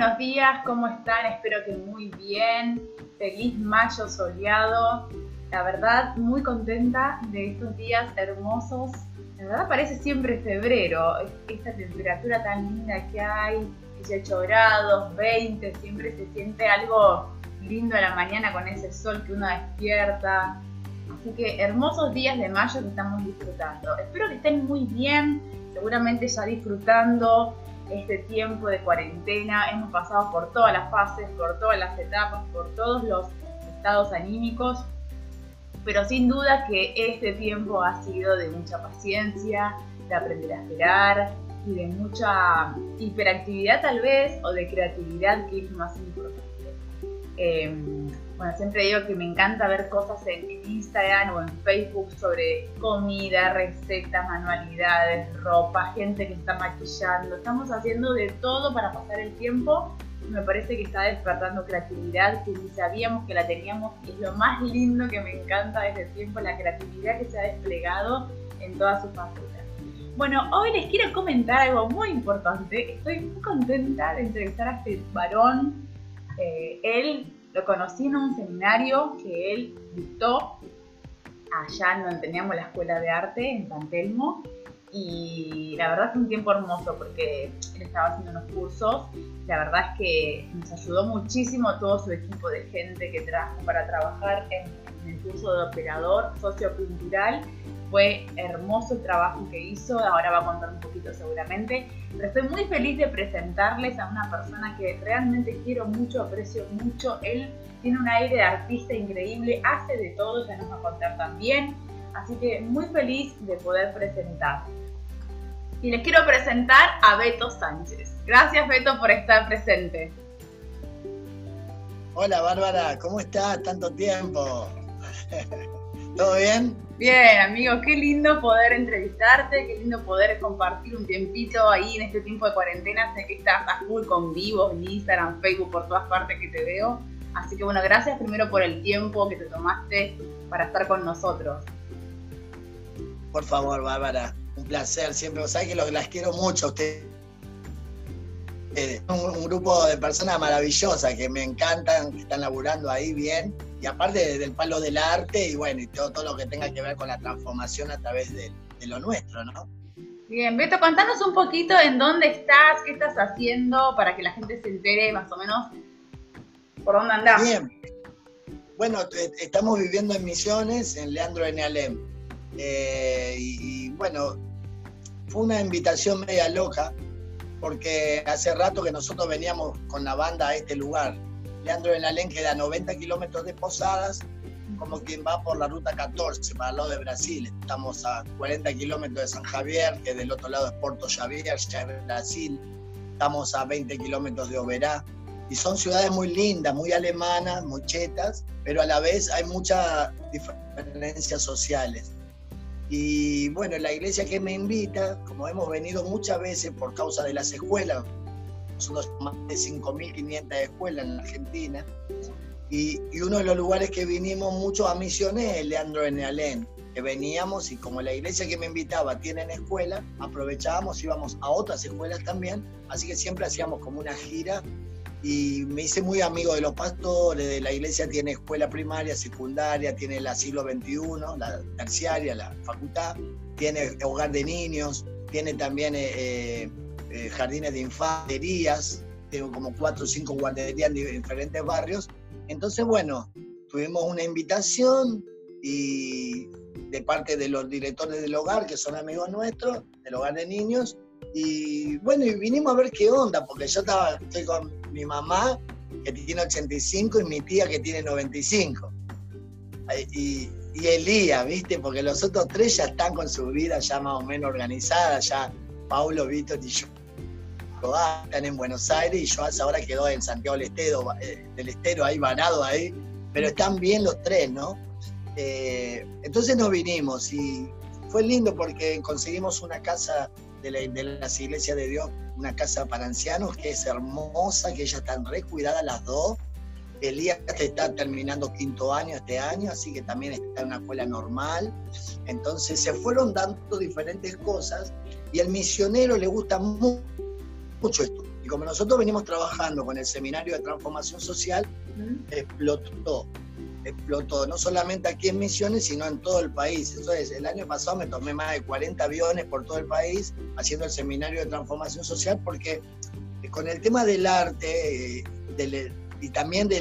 buenos días, ¿cómo están? Espero que muy bien. Feliz mayo soleado. La verdad, muy contenta de estos días hermosos. La verdad parece siempre febrero, esta temperatura tan linda que hay, 18 grados, 20, siempre se siente algo lindo a la mañana con ese sol que uno despierta. Así que hermosos días de mayo que estamos disfrutando. Espero que estén muy bien, seguramente ya disfrutando este tiempo de cuarentena. Hemos pasado por todas las fases, por todas las etapas, por todos los estados anímicos. Pero sin duda que este tiempo ha sido de mucha paciencia, de aprender a esperar y de mucha hiperactividad tal vez o de creatividad que es más importante. Em, bueno, siempre digo que me encanta ver cosas en, Instagram o en Facebook sobre comida, recetas, manualidades, ropa, gente que está maquillando. Estamos haciendo de todo para pasar el tiempo. Me parece que está despertando creatividad que ni sabíamos que la teníamos es lo más lindo que me encanta desde el tiempo, la creatividad que se ha desplegado en todas sus facetas. Bueno, hoy les quiero comentar algo muy importante. Estoy muy contenta de entrevistar a este varón eh, él lo conocí en un seminario que él dictó. Allá donde teníamos la escuela de arte en San Telmo. Y la verdad fue un tiempo hermoso porque él estaba haciendo unos cursos. La verdad es que nos ayudó muchísimo todo su equipo de gente que trajo para trabajar en, el curso de operador sociocultural fue hermoso el trabajo que hizo, ahora va a contar un poquito seguramente, pero estoy muy feliz de presentarles a una persona que realmente quiero mucho, aprecio mucho. Él tiene un aire de artista increíble, hace de todo, ya nos va a contar también. Así que muy feliz de poder presentar. Y les quiero presentar a Beto Sánchez. Gracias Beto por estar presente. Hola Bárbara, ¿cómo estás? Tanto tiempo. ¿Todo bien? Bien, amigo, qué lindo poder entrevistarte, qué lindo poder compartir un tiempito ahí en este tiempo de cuarentena. Sé que estás a full con vivos en Instagram, Facebook, por todas partes que te veo. Así que bueno, gracias primero por el tiempo que te tomaste para estar con nosotros. Por favor, Bárbara, un placer siempre. Vos sabés que las quiero mucho a ustedes. Un, un grupo de personas maravillosas que me encantan, que están laburando ahí bien y aparte del palo del arte y bueno, y todo, todo lo que tenga que ver con la transformación a través de, lo nuestro, ¿no? Bien, Beto, contanos un poquito en dónde estás, qué estás haciendo para que la gente se entere más o menos por dónde andás. Bien. Bueno, estamos viviendo en Misiones, en Leandro N. Alem. Eh, y, y, bueno, fue una invitación media loca, porque hace rato que nosotros veníamos con la banda a este lugar, Leandro Alén queda a 90 kilómetros de Posadas, como quien va por la ruta 14 para el lado de Brasil. Estamos a 40 kilómetros de San Javier, que del otro lado es Porto Xavier, ya es Brasil. Estamos a 20 kilómetros de Oberá. Y son ciudades muy lindas, muy alemanas, muy chetas, pero a la vez hay muchas diferencias sociales. Y bueno, la iglesia que me invita, como hemos venido muchas veces por causa de las escuelas, nosotros más de 5.500 escuelas en Argentina. Y, uno de los lugares que vinimos mucho a misiones es Leandro Alén, que veníamos y como la iglesia que me invitaba tienen escuela, aprovechábamos, íbamos a otras escuelas también, así que siempre hacíamos como una gira y me hice muy amigo de los pastores, de la iglesia tiene escuela primaria, secundaria, tiene el asilo 21, la terciaria, la facultad, tiene hogar de niños, tiene también eh, eh, jardines de infanterías, tengo como cuatro o cinco guarderías en diferentes barrios. Entonces, bueno, tuvimos una invitación y de parte de los directores del hogar, que son amigos nuestros, del hogar de niños, y bueno, y vinimos a ver qué onda, porque yo estaba, estoy con mi mamá, que tiene 85, y mi tía, que tiene 95. Y, y Elías, ¿viste? Porque los otros tres ya están con su vida ya más o menos organizada, ya Paulo, Víctor y yo están en Buenos Aires y Joás ahora quedó en Santiago del Estero, eh, del Estero ahí vanado ahí, pero están bien los tres, ¿no? Eh, entonces nos vinimos y fue lindo porque conseguimos una casa de, las iglesias de Dios, una casa para ancianos que es hermosa, que ellas están recuidadas las dos. Elías está terminando quinto año este año, así que también está en una escuela normal. Entonces se fueron dando diferentes cosas y al misionero le gusta mucho mucho esto. Y como nosotros venimos trabajando con el Seminario de Transformación Social, explotó, explotó, no solamente aquí en Misiones, sino en todo el país. Entonces, el año pasado me tomé más de 40 aviones por todo el país haciendo el Seminario de Transformación Social porque eh, con el tema del arte eh, y también de,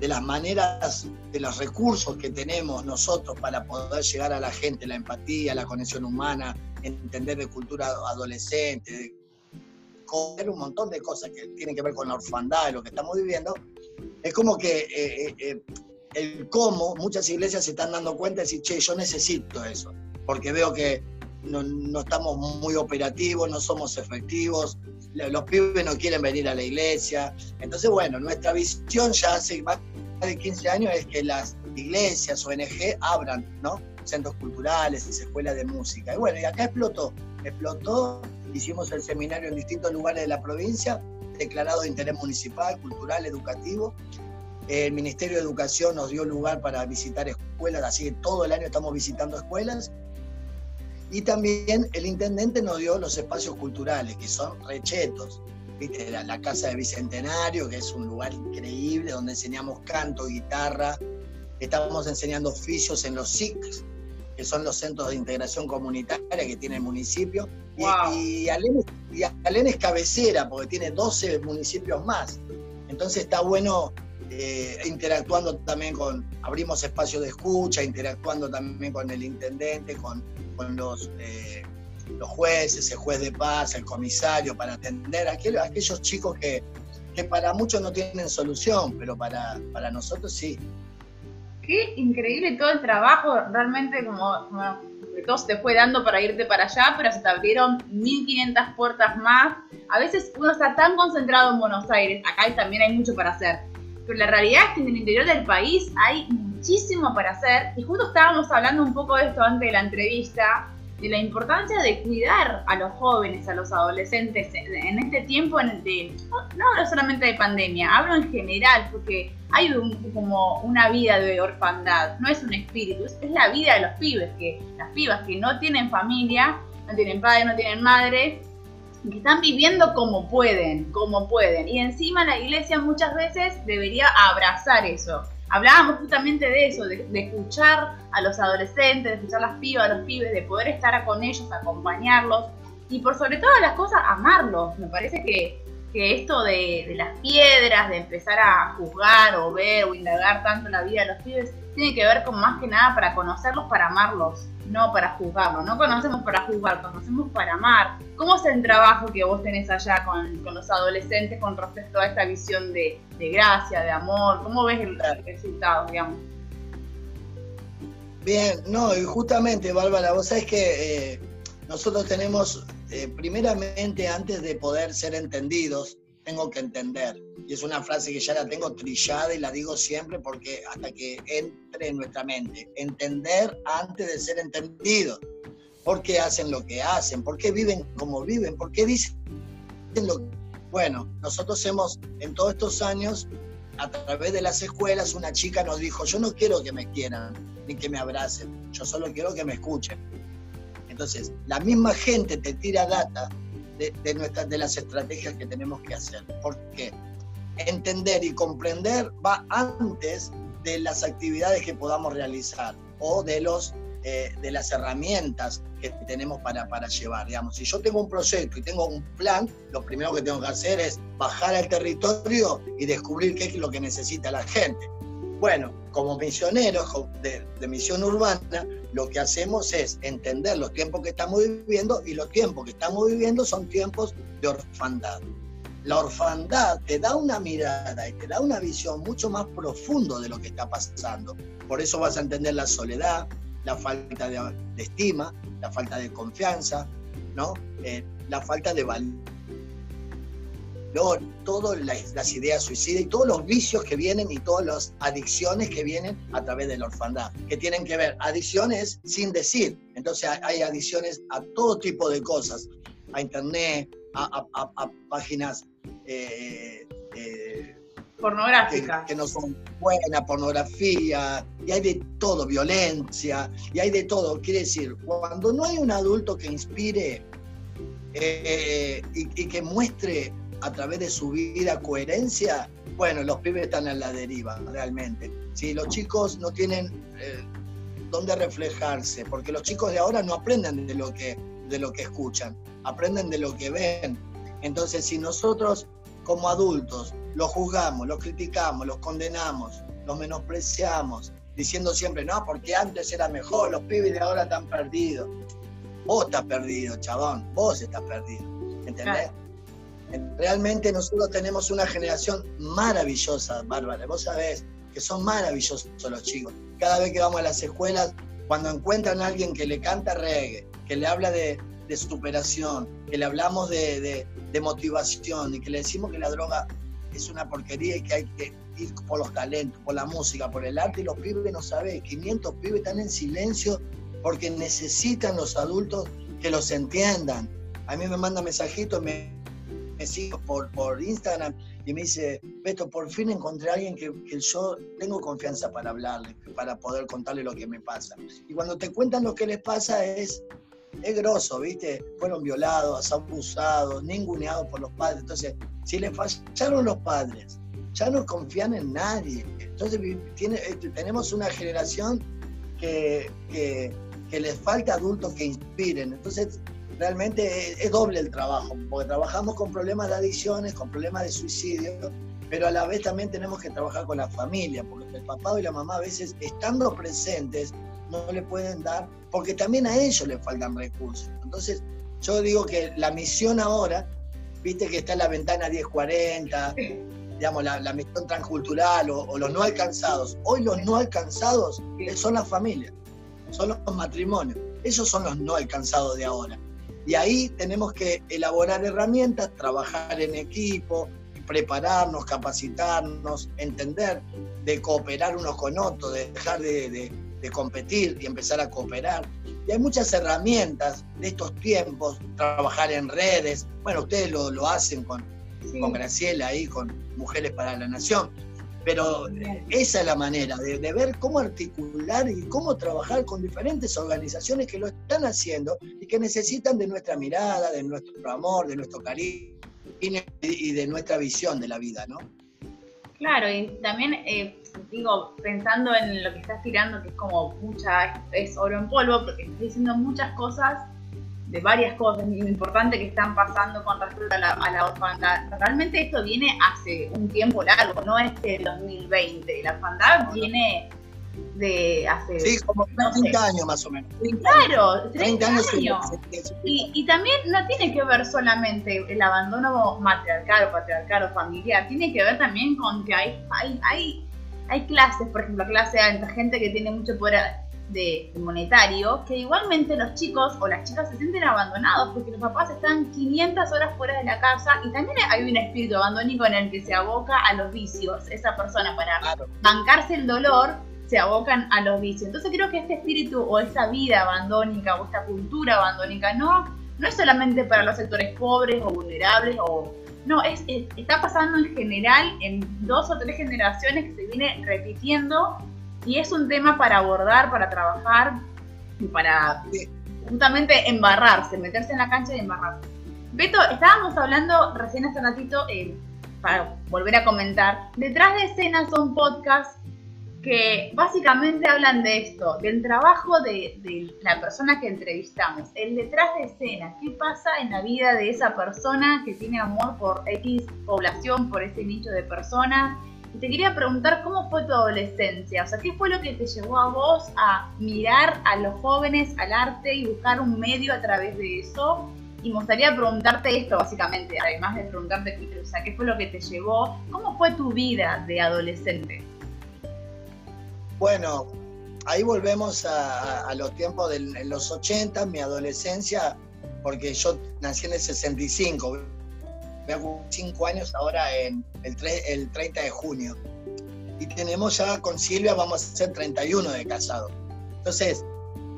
de las maneras, de los recursos que tenemos nosotros para poder llegar a la gente, la empatía, la conexión humana, entender de cultura adolescente, ver un montón de cosas que tienen que ver con la orfandad, lo que estamos viviendo, es como que eh, eh, eh, el cómo muchas iglesias se están dando cuenta de decir, che, yo necesito eso, porque veo que no, no estamos muy operativos, no somos efectivos, los pibes no quieren venir a la iglesia. Entonces, bueno, nuestra visión ya hace más de 15 años es que las iglesias, ONG, abran, ¿no? Centros culturales, escuelas de música. Y bueno, y acá explotó, explotó hicimos el seminario en distintos lugares de la provincia, declarado de interés municipal, cultural, educativo. El Ministerio de Educación nos dio lugar para visitar escuelas, así que todo el año estamos visitando escuelas. Y también el intendente nos dio los espacios culturales, que son rechetos. ¿Viste? La, la, Casa de Bicentenario, que es un lugar increíble donde enseñamos canto, guitarra. Estamos enseñando oficios en los SICs, que son los centros de integración comunitaria que tiene el municipio. Y, Alén, es cabecera, porque tiene 12 municipios más. Entonces está bueno eh, interactuando también con, abrimos espacios de escucha, interactuando también con el intendente, con, con los, eh, los jueces, el juez de paz, el comisario, para atender a aquellos, chicos que, que para muchos no tienen solución, pero para, para nosotros sí. Qué increíble todo el trabajo, realmente como, que todo se te fue dando para irte para allá, pero se te abrieron 1500 puertas más. A veces uno está tan concentrado en Buenos Aires, acá también hay mucho para hacer, pero la realidad es que en el interior del país hay muchísimo para hacer y justo estábamos hablando un poco de esto antes de la entrevista, de la importancia de cuidar a los jóvenes, a los adolescentes en este tiempo de, no, hablo solamente de pandemia, hablo en general, porque hay como una vida de orfandad, no es un espíritu, es, la vida de los pibes, que las pibas que no tienen familia, no tienen padre, no tienen madre, que están viviendo como pueden, como pueden. Y encima la iglesia muchas veces debería abrazar eso hablábamos justamente de eso, de, escuchar a los adolescentes, de escuchar a las pibas, a los pibes, de poder estar con ellos, acompañarlos y por sobre todas las cosas amarlos. Me parece que, esto de, de, las piedras, de empezar a juzgar o ver o indagar tanto la vida de los pibes, tiene que ver con más que nada para conocerlos, para amarlos no para juzgarlo, no conocemos para juzgar, conocemos para amar. ¿Cómo es el trabajo que vos tenés allá con, los adolescentes con respecto a esta visión de, gracia, de amor? ¿Cómo ves el, resultado, digamos? Bien, no, y justamente, Bárbara, vos sabés que eh, nosotros tenemos, eh, primeramente, antes de poder ser entendidos, tengo que entender. Y es una frase que ya la tengo trillada y la digo siempre porque hasta que entre en nuestra mente, entender antes de ser entendido. ¿Por qué hacen lo que hacen? ¿Por qué viven como viven? ¿Por qué dicen lo que... Bueno, nosotros hemos, en todos estos años, a través de las escuelas, una chica nos dijo, yo no quiero que me quieran ni que me abracen, yo solo quiero que me escuchen. Entonces, la misma gente te tira data de, nuestras, de las estrategias que tenemos que hacer. Porque entender y comprender va antes de las actividades que podamos realizar o de, los, eh, de las herramientas que tenemos para, para llevar. Digamos, si yo tengo un proyecto y tengo un plan, lo primero que tengo que hacer es bajar al territorio y descubrir qué es lo que necesita la gente. Bueno, como misioneros de, misión urbana, lo que hacemos es entender los tiempos que estamos viviendo y los tiempos que estamos viviendo son tiempos de orfandad. La orfandad te da una mirada y te da una visión mucho más profundo de lo que está pasando. Por eso vas a entender la soledad, la falta de, estima, la falta de confianza, ¿no? Eh, la falta de valor todas las, ideas suicidas y todos los vicios que vienen y todas las adicciones que vienen a través de la orfandad, que tienen que ver adicciones sin decir. Entonces hay, adicciones a todo tipo de cosas, a internet, a, páginas... Eh, eh, pornográficas. Que, no son buenas, pornografía, y hay de todo, violencia, y hay de todo. Quiere decir, cuando no hay un adulto que inspire eh, y, que muestre a través de su vida coherencia, bueno, los pibes están en la deriva, realmente. Si los chicos no tienen eh, dónde reflejarse, porque los chicos de ahora no aprenden de lo, que, de lo que escuchan, aprenden de lo que ven. Entonces, si nosotros como adultos los juzgamos, los criticamos, los condenamos, los menospreciamos, diciendo siempre, no, porque antes era mejor, los pibes de ahora están perdidos. Vos estás perdido, chabón, vos estás perdido. ¿Entendés? Realmente nosotros tenemos una generación maravillosa, Bárbara. Vos sabés que son maravillosos los chicos. Cada vez que vamos a las escuelas, cuando encuentran a alguien que le canta reggae, que le habla de, superación, que le hablamos de, motivación y que le decimos que la droga es una porquería y que hay que ir por los talentos, por la música, por el arte, y los pibes no saben, 500 pibes están en silencio porque necesitan los adultos que los entiendan. A mí me manda mensajitos, me, me sigo por, por Instagram y me dice, Beto, por fin encontré a alguien que, que, yo tengo confianza para hablarle, para poder contarle lo que me pasa. Y cuando te cuentan lo que les pasa es, es grosso, ¿viste? Fueron violados, abusados, ninguneados por los padres. Entonces, si les fallaron los padres, ya no confían en nadie. Entonces, tiene, este, tenemos una generación que, que, que les falta adultos que inspiren. Entonces, realmente es, doble el trabajo, porque trabajamos con problemas de adicciones, con problemas de suicidio, pero a la vez también tenemos que trabajar con la familia, porque el papá y la mamá a veces estando presentes no le pueden dar, porque también a ellos les faltan recursos. Entonces, yo digo que la misión ahora, viste que está en la ventana 1040, digamos, la, misión transcultural o, o, los no alcanzados. Hoy los no alcanzados son las familias, son los matrimonios. Esos son los no alcanzados de ahora. Y ahí tenemos que elaborar herramientas, trabajar en equipo, prepararnos, capacitarnos, entender, de cooperar unos con otros, de dejar de, competir y empezar a cooperar. Y hay muchas herramientas de estos tiempos, trabajar en redes. Bueno, ustedes lo, hacen con, con Graciela ahí, con Mujeres para la Nación. Pero esa es la manera de, ver cómo articular y cómo trabajar con diferentes organizaciones que lo están haciendo y que necesitan de nuestra mirada, de nuestro amor, de nuestro cariño y de nuestra visión de la vida, ¿no? Claro, y también, eh, digo, pensando en lo que estás tirando, que es como mucha, es oro en polvo, porque estás diciendo muchas cosas de varias cosas importantes que están pasando con respecto a la, a orfandad. Realmente esto viene hace un tiempo largo, no es del 2020. La orfandad viene de hace... Sí, como 30 años más o menos. Claro, 30, años. y, y, también no tiene que ver solamente el abandono matriarcal o patriarcal o familiar, tiene que ver también con que hay, hay, hay, hay clases, por ejemplo, clase alta, gente que tiene mucho poder de monetario, que igualmente los chicos o las chicas se sienten abandonados porque los papás están 500 horas fuera de la casa y también hay un espíritu abandónico en el que se aboca a los vicios. Esa persona para bancarse el dolor se abocan a los vicios. Entonces creo que este espíritu o esta vida abandónica o esta cultura abandónica no, no es solamente para los sectores pobres o vulnerables o... No, es, está pasando en general en dos o tres generaciones que se viene repitiendo y es un tema para abordar, para trabajar y para justamente embarrarse, meterse en la cancha y embarrarse. Beto, estábamos hablando recién hace ratito, eh, para volver a comentar, detrás de escenas son podcasts que básicamente hablan de esto, del trabajo de, de, la persona que entrevistamos, el detrás de escena, qué pasa en la vida de esa persona que tiene amor por X población, por ese nicho de personas, te quería preguntar cómo fue tu adolescencia, o sea, ¿qué fue lo que te llevó a vos a mirar a los jóvenes, al arte y buscar un medio a través de eso? Y me gustaría preguntarte esto básicamente, además de preguntarte, o sea, ¿qué fue lo que te llevó? ¿Cómo fue tu vida de adolescente? Bueno, ahí volvemos a, los tiempos de los 80, mi adolescencia, porque yo nací en el 65, hago cinco años ahora en el, el 30 de junio. Y tenemos ya con Silvia, vamos a ser 31 de casado. Entonces,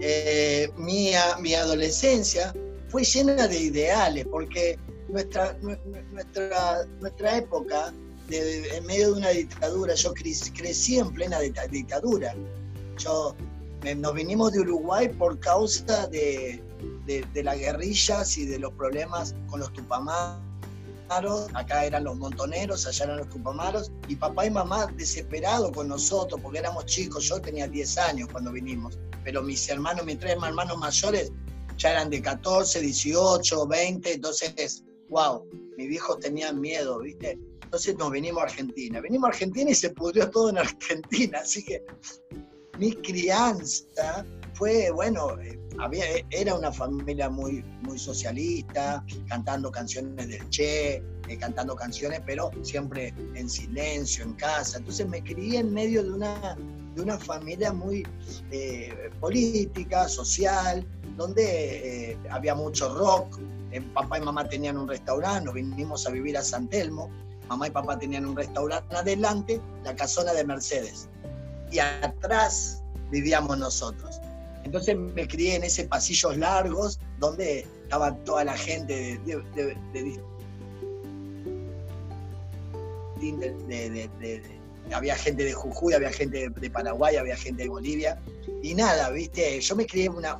eh, mi, mi adolescencia fue llena de ideales, porque nuestra, nuestra, nuestra época, de, en medio de una dictadura, yo crecí, en plena dictadura. Yo, nos vinimos de Uruguay por causa de, de, de las guerrillas y de los problemas con los tupamás Acá eran los montoneros, allá eran los Tupamaros, y papá y mamá desesperados con nosotros porque éramos chicos, yo tenía 10 años cuando vinimos, pero mis hermanos, mis tres hermanos mayores ya eran de 14, 18, 20, entonces, wow, mis viejos tenían miedo, ¿viste? Entonces nos venimos a Argentina. Venimos a Argentina y se pudrió todo en Argentina, así que mi crianza fue, bueno, eh, había, era una familia muy, muy socialista, cantando canciones del Che, eh, cantando canciones, pero siempre en silencio, en casa. Entonces me crié en medio de una, de una familia muy eh, política, social, donde había mucho rock. papá y mamá tenían un restaurante, nos vinimos a vivir a San Telmo. Mamá y papá tenían un restaurante adelante, la casona de Mercedes. Y atrás vivíamos nosotros. Entonces me crié en esos pasillos largos donde estaba toda la gente de, había gente de Jujuy, había gente de Paraguay, había gente de Bolivia. Y nada, viste, yo me crié una,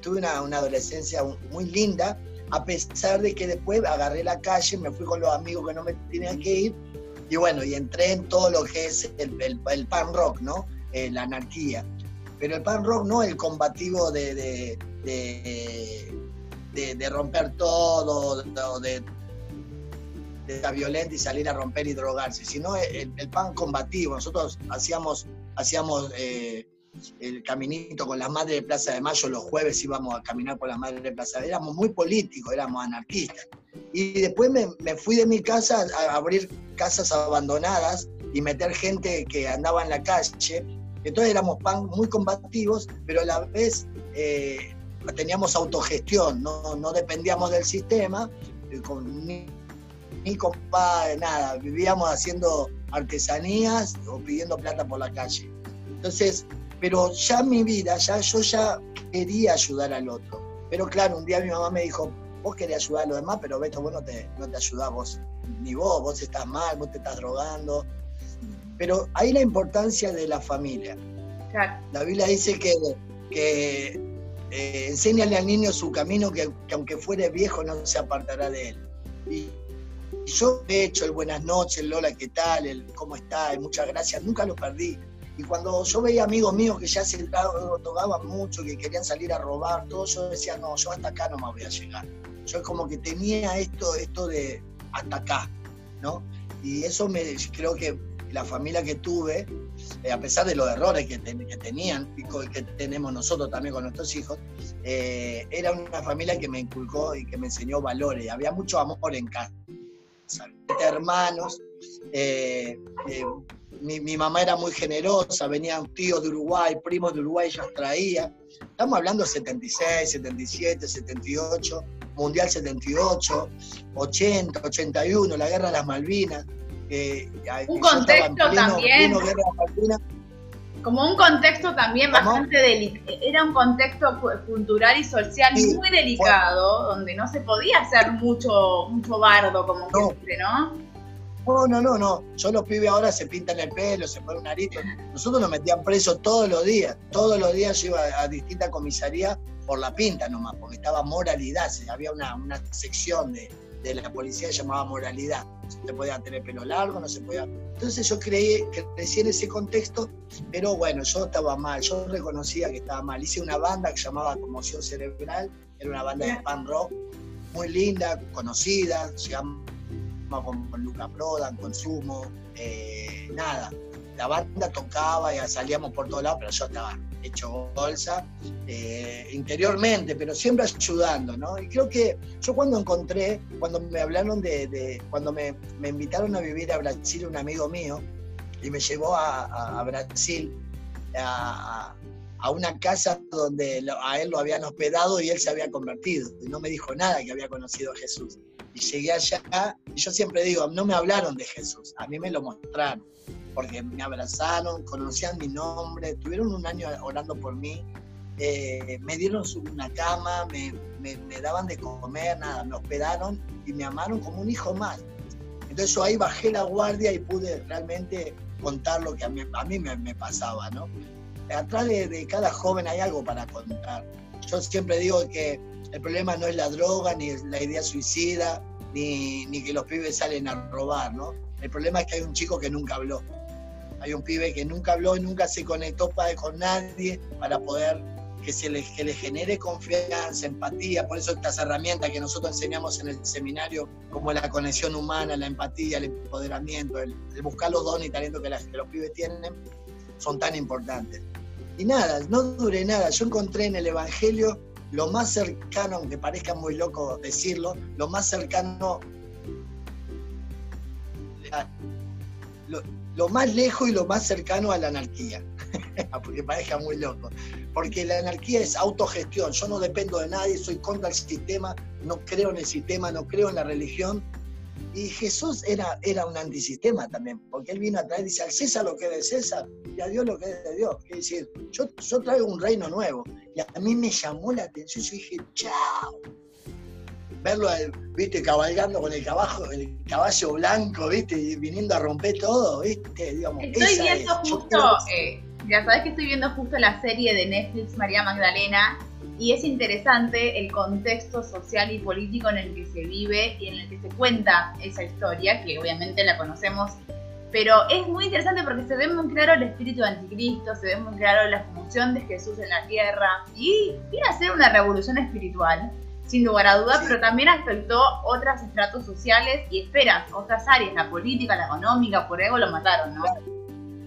tuve una, adolescencia muy linda, a pesar de que después agarré la calle, me fui con los amigos que no me tenían que ir, y bueno, y entré en todo lo que es el, el, pan rock, ¿no? Eh, la anarquía. Pero el pan rock no el combativo de, de, de, romper todo, de, de la violenta y salir a romper y drogarse, sino el, pan combativo. Nosotros hacíamos, hacíamos eh, el caminito con las madres de Plaza de Mayo, los jueves íbamos a caminar con las madres de Plaza de Éramos muy políticos, éramos anarquistas. Y después me, me, fui de mi casa a abrir casas abandonadas y meter gente que andaba en la calle entonces éramos pan muy combativos, pero a la vez eh, teníamos autogestión, no, no, dependíamos del sistema, eh, ni, ni con nada, vivíamos haciendo artesanías o pidiendo plata por la calle. Entonces, pero ya mi vida, ya yo ya quería ayudar al otro. Pero claro, un día mi mamá me dijo, vos querés ayudar a los demás, pero Beto, vos no te, no te ayudás vos, ni vos, vos estás mal, vos te estás drogando, pero hay la importancia de la familia. La Biblia dice que, que eh, enséñale al niño su camino, que, aunque fuere viejo no se apartará de él. Y, yo he hecho el buenas noches, Lola, ¿qué tal? El cómo está, muchas gracias, nunca lo perdí. Y cuando yo veía amigos míos que ya se tocaban mucho, que querían salir a robar, todo, yo decía, no, yo hasta acá no me voy a llegar. Yo como que tenía esto, esto de hasta acá, ¿no? Y eso me creo que la familia que tuve, eh, a pesar de los errores que, tenían y que tenemos nosotros también con nuestros hijos, eh, era una familia que me inculcó y que me enseñó valores. Había mucho amor en casa. Hermanos, eh, mi, mamá era muy generosa, venían tíos de Uruguay, primos de Uruguay, ellos traía. Estamos hablando de 76, 77, 78, Mundial 78, 80, 81, la Guerra de las Malvinas un contexto también. como un contexto también bastante delicado. Era un contexto cultural y social muy delicado, donde no se podía hacer mucho, mucho bardo como no. siempre, ¿no? No, no, no, no. Yo los pibes ahora se pintan el pelo, se ponen un arito. Nosotros nos metían presos todos los días. Todos los días yo iba a distintas comisarías por la pinta nomás, porque estaba moralidad. Había una, una sección de, de la policía llamaba moralidad. Se podía tener pelo largo, no se podía. Entonces yo creí, crecí en ese contexto, pero bueno, yo estaba mal, yo reconocía que estaba mal. Hice una banda que llamaba Conmoción Cerebral, era una banda de pan rock, muy linda, conocida, llegamos con, con Luca Prodan, Consumo, eh, nada. La banda tocaba y salíamos por todos lados, pero yo estaba hecho bolsa eh, interiormente, pero siempre ayudando, ¿no? Y creo que yo cuando encontré, cuando me hablaron de, cuando me, invitaron a vivir a Brasil un amigo mío y me llevó a, Brasil, a, una casa donde a él lo habían hospedado y él se había convertido. Y no me dijo nada que había conocido a Jesús. Y llegué allá y yo siempre digo, no me hablaron de Jesús, a mí me lo mostraron porque me abrazaron, conocían mi nombre, tuvieron un año orando por mí, eh, me dieron una cama, me, daban de comer, nada, me hospedaron y me amaron como un hijo más. Entonces yo ahí bajé la guardia y pude realmente contar lo que a mí, a mí me, pasaba, ¿no? Atrás de, de cada joven hay algo para contar. Yo siempre digo que el problema no es la droga, ni la idea suicida, ni, que los pibes salen a robar, ¿no? El problema es que hay un chico que nunca habló. Hay un pibe que nunca habló y nunca se conectó con nadie para poder que se le, genere confianza, empatía. Por eso estas herramientas que nosotros enseñamos en el seminario, como la conexión humana, la empatía, el empoderamiento, el, buscar los dones y talentos que, que los pibes tienen, son tan importantes. Y nada, no dure nada. Yo encontré en el Evangelio lo más cercano, aunque parezca muy loco decirlo, lo más cercano lo, más lejos y lo más cercano a la anarquía, porque parezca muy loco. Porque la anarquía es autogestión, yo no dependo de nadie, soy contra el sistema, no creo en el sistema, no creo en la religión. Y Jesús era, era un antisistema también, porque él vino a traer, dice, al César lo que es de César y a Dios lo que es de Dios. Es decir, yo, yo traigo un reino nuevo. Y a mí me llamó la atención, yo dije, chao, verlo, viste, cabalgando con el caballo, el caballo blanco, viste, y viniendo a romper todo, viste, digamos. Estoy viendo justo, eh, ya sabes que estoy viendo justo la serie de Netflix María Magdalena, y es interesante el contexto social y político en el que se vive y en el que se cuenta esa historia, que obviamente la conocemos, pero es muy interesante porque se ve muy claro el espíritu de anticristo, se ve muy claro la función de Jesús en la tierra, y viene a ser una revolución espiritual sin lugar a dudas, pero también afectó otros estratos sociales y esperas, otras áreas, la política, la económica, por ego lo mataron, ¿no?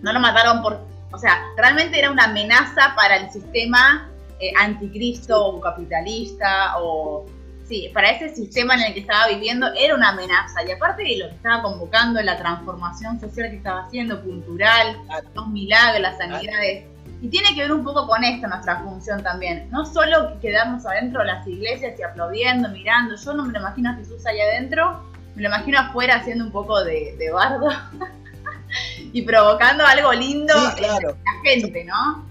No lo mataron por, o sea, realmente era una amenaza para el sistema eh, anticristo o capitalista o, sí, para ese sistema en el que estaba viviendo era una amenaza y aparte de lo que estaba convocando, la transformación social que estaba haciendo, cultural, los milagros, las sanidades y tiene que ver un poco con esto nuestra función también. No solo quedarnos adentro de las iglesias y aplaudiendo, mirando. Yo no me lo imagino a Jesús allá adentro, me lo imagino afuera haciendo un poco de, bardo y provocando algo lindo en la gente, ¿no?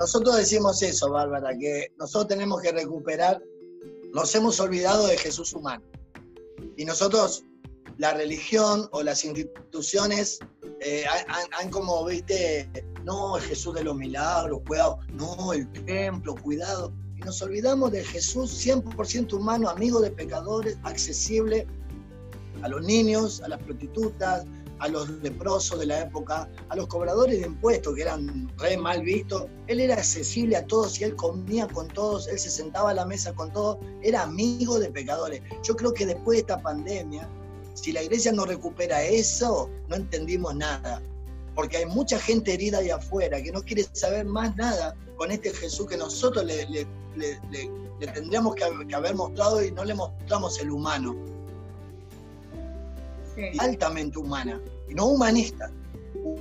Nosotros decimos eso, Bárbara, que nosotros tenemos que recuperar, nos hemos olvidado de Jesús humano. Y nosotros, la religión o las instituciones eh, han, como, viste, no, el Jesús de los milagros, cuidado, no, el templo, cuidado. Y nos olvidamos de Jesús 100% humano, amigo de pecadores, accesible a los niños, a las prostitutas, a los leprosos de la época, a los cobradores de impuestos que eran re mal vistos. Él era accesible a todos y él comía con todos, él se sentaba a la mesa con todos, era amigo de pecadores. Yo creo que después de esta pandemia, si la iglesia no recupera eso, no entendimos nada. Porque hay mucha gente herida ahí afuera que no quiere saber más nada con este Jesús que nosotros le, tendríamos que, haber mostrado y no le mostramos el humano. Altamente humana, y no humanista,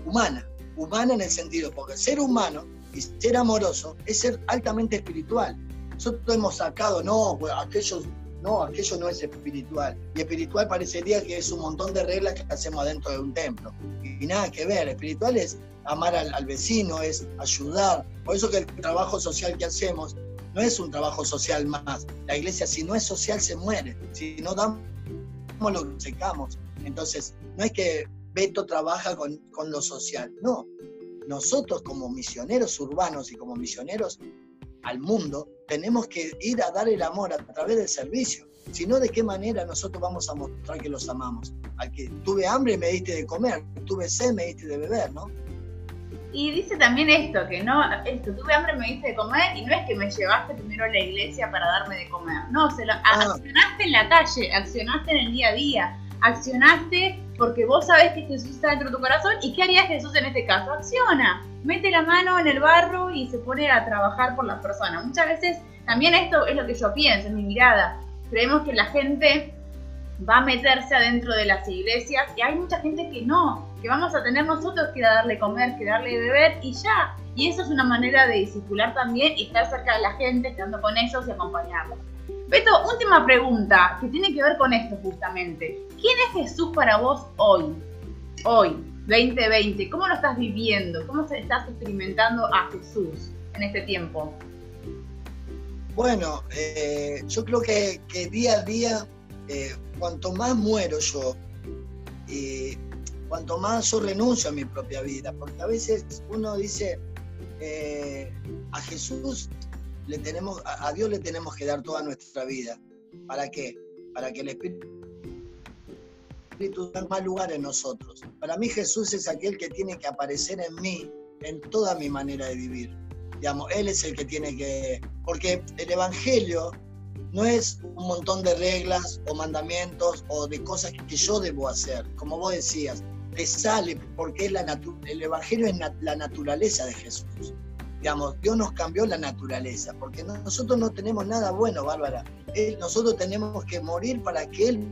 humana. Humana en el sentido, porque ser humano y ser amoroso es ser altamente espiritual. Nosotros hemos sacado, no, pues, aquellos no, aquello no es espiritual. Y espiritual parecería que es un montón de reglas que hacemos adentro de un templo. Y, nada que ver. Espiritual es amar al, vecino, es ayudar. Por eso que el trabajo social que hacemos no es un trabajo social más. La iglesia, si no es social, se muere. Si no damos lo que secamos. Entonces, no es que Beto trabaja con, con lo social. No. Nosotros como misioneros urbanos y como misioneros al mundo, tenemos que ir a dar el amor a través del servicio. Si no, ¿de qué manera nosotros vamos a mostrar que los amamos? Al que tuve hambre me diste de comer, tuve sed me diste de beber, ¿no? Y dice también esto, que no, esto, tuve hambre me diste de comer y no es que me llevaste primero a la iglesia para darme de comer. No, se lo, ah. accionaste en la calle, accionaste en el día a día, accionaste porque vos sabés que Jesús está dentro de tu corazón y ¿qué haría Jesús en este caso? Acciona, mete la mano en el barro y se pone a trabajar por las personas. Muchas veces también esto es lo que yo pienso, en mi mirada. Creemos que la gente va a meterse adentro de las iglesias y hay mucha gente que no, que vamos a tener nosotros que darle comer, que darle beber y ya. Y eso es una manera de discipular también y estar cerca de la gente, estando con ellos y acompañarlos. Beto, última pregunta que tiene que ver con esto justamente. ¿Quién es Jesús para vos hoy? Hoy, 2020. ¿Cómo lo estás viviendo? ¿Cómo se estás experimentando a Jesús en este tiempo? Bueno, eh, yo creo que, día a día, eh, cuanto más muero yo, y cuanto más yo renuncio a mi propia vida, porque a veces uno dice, eh, a Jesús le tenemos, a Dios le tenemos que dar toda nuestra vida. ¿Para qué? para que el Espíritu toma lugar en nosotros. Para mí Jesús es aquel que tiene que aparecer en mí, en toda mi manera de vivir. Digamos, Él es el que tiene que... Porque el Evangelio no es un montón de reglas o mandamientos o de cosas que yo debo hacer, como vos decías, te sale porque es la el Evangelio es la naturaleza de Jesús. Digamos, Dios nos cambió la naturaleza, porque nosotros no tenemos nada bueno, Bárbara. nosotros tenemos que morir para que Él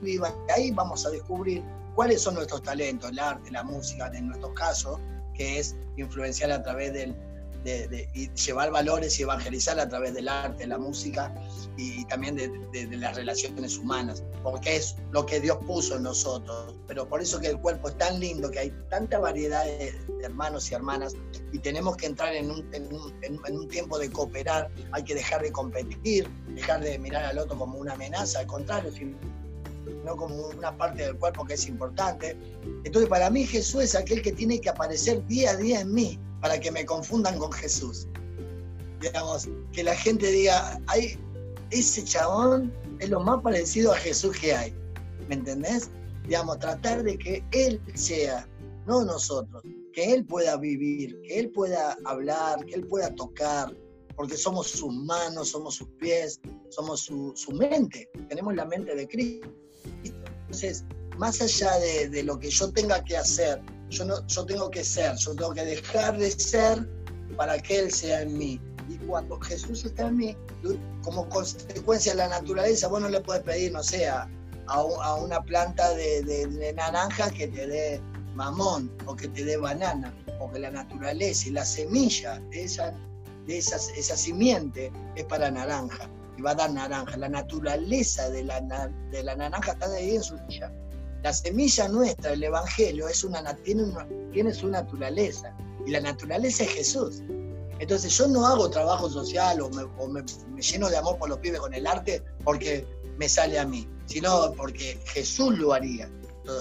viva. Y ahí vamos a descubrir cuáles son nuestros talentos, el arte, la música, en nuestro caso, que es influenciar a través del, de, llevar valores y evangelizar a través del arte, la música y, también de, las relaciones humanas, porque es lo que Dios puso en nosotros. Pero por eso que el cuerpo es tan lindo, que hay tanta variedad de, hermanos y hermanas y tenemos que entrar en un, en un, tiempo de cooperar, hay que dejar de competir, dejar de mirar al otro como una amenaza, al contrario, no como una parte del cuerpo que es importante. Entonces, para mí Jesús es aquel que tiene que aparecer día a día en mí para que me confundan con Jesús. Digamos, que la gente diga, ay, ese chabón es lo más parecido a Jesús que hay. ¿Me entendés? Digamos, tratar de que Él sea, no nosotros, que Él pueda vivir, que Él pueda hablar, que Él pueda tocar, porque somos sus manos, somos sus pies, somos su, mente, tenemos la mente de Cristo. Entonces, más allá de, lo que yo tenga que hacer, yo, no, yo tengo que ser, yo tengo que dejar de ser para que Él sea en mí. Y cuando Jesús está en mí, como consecuencia de la naturaleza, vos no le puedes pedir, no sé, a, una planta de, de, naranja que te dé mamón o que te dé banana, porque la naturaleza y la semilla de esa, de esa simiente es para naranja y va a dar naranja. La naturaleza de la, de la naranja está ahí en su semilla. La semilla nuestra, el Evangelio, es una, tiene, tiene su naturaleza y la naturaleza es Jesús. Entonces yo no hago trabajo social o, me, lleno de amor por los pibes con el arte porque me sale a mí, sino porque Jesús lo haría.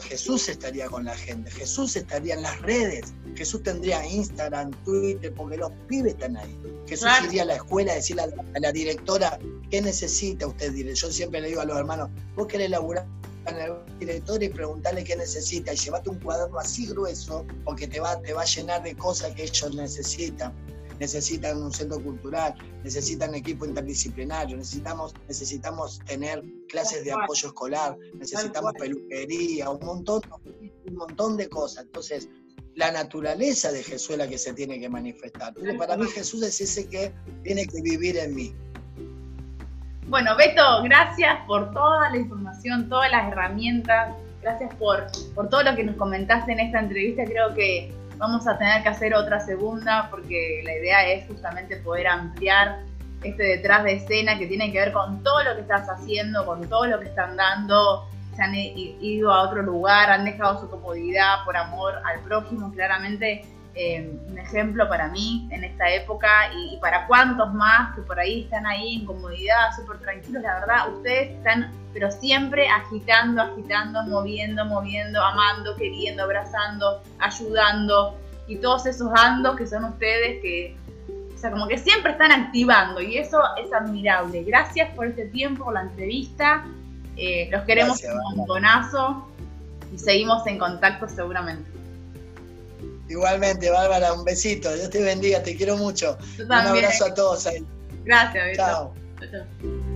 Jesús estaría con la gente, Jesús estaría en las redes, Jesús tendría Instagram, Twitter, porque los pibes están ahí. Jesús iría a la escuela a decirle a la, directora, ¿qué necesita usted? Yo siempre le digo a los hermanos, vos querés laburar el director y preguntarle qué necesita y llevate un cuaderno así grueso porque te va, te va a llenar de cosas que ellos necesitan. Necesitan un centro cultural, necesitan equipo interdisciplinario, necesitamos, necesitamos tener clases de apoyo escolar, necesitamos peluquería, un montón, un montón de cosas. Entonces, la naturaleza de Jesús es la que se tiene que manifestar. para mí Jesús es ese que tiene que vivir en mí. Bueno, Beto, gracias por toda la información, todas las herramientas, gracias por, por todo lo que nos comentaste en esta entrevista. Creo que vamos a tener que hacer otra segunda porque la idea es justamente poder ampliar este detrás de escena que tiene que ver con todo lo que estás haciendo, con todo lo que están dando, se han ido a otro lugar, han dejado su comodidad por amor al prójimo, claramente eh, un ejemplo para mí en esta época y, para cuantos más que por ahí están ahí en comodidad, súper tranquilos, la verdad, ustedes están, pero siempre agitando, agitando, moviendo, moviendo, amando, queriendo, abrazando, ayudando y todos esos andos que son ustedes que, o sea, como que siempre están activando y eso es admirable. Gracias por este tiempo, por la entrevista. Eh, los queremos un montonazo y seguimos en contacto seguramente. Igualmente, Bárbara, un besito. Dios te bendiga, te quiero mucho. Un abrazo a todos ahí. Gracias, Chao. Chao.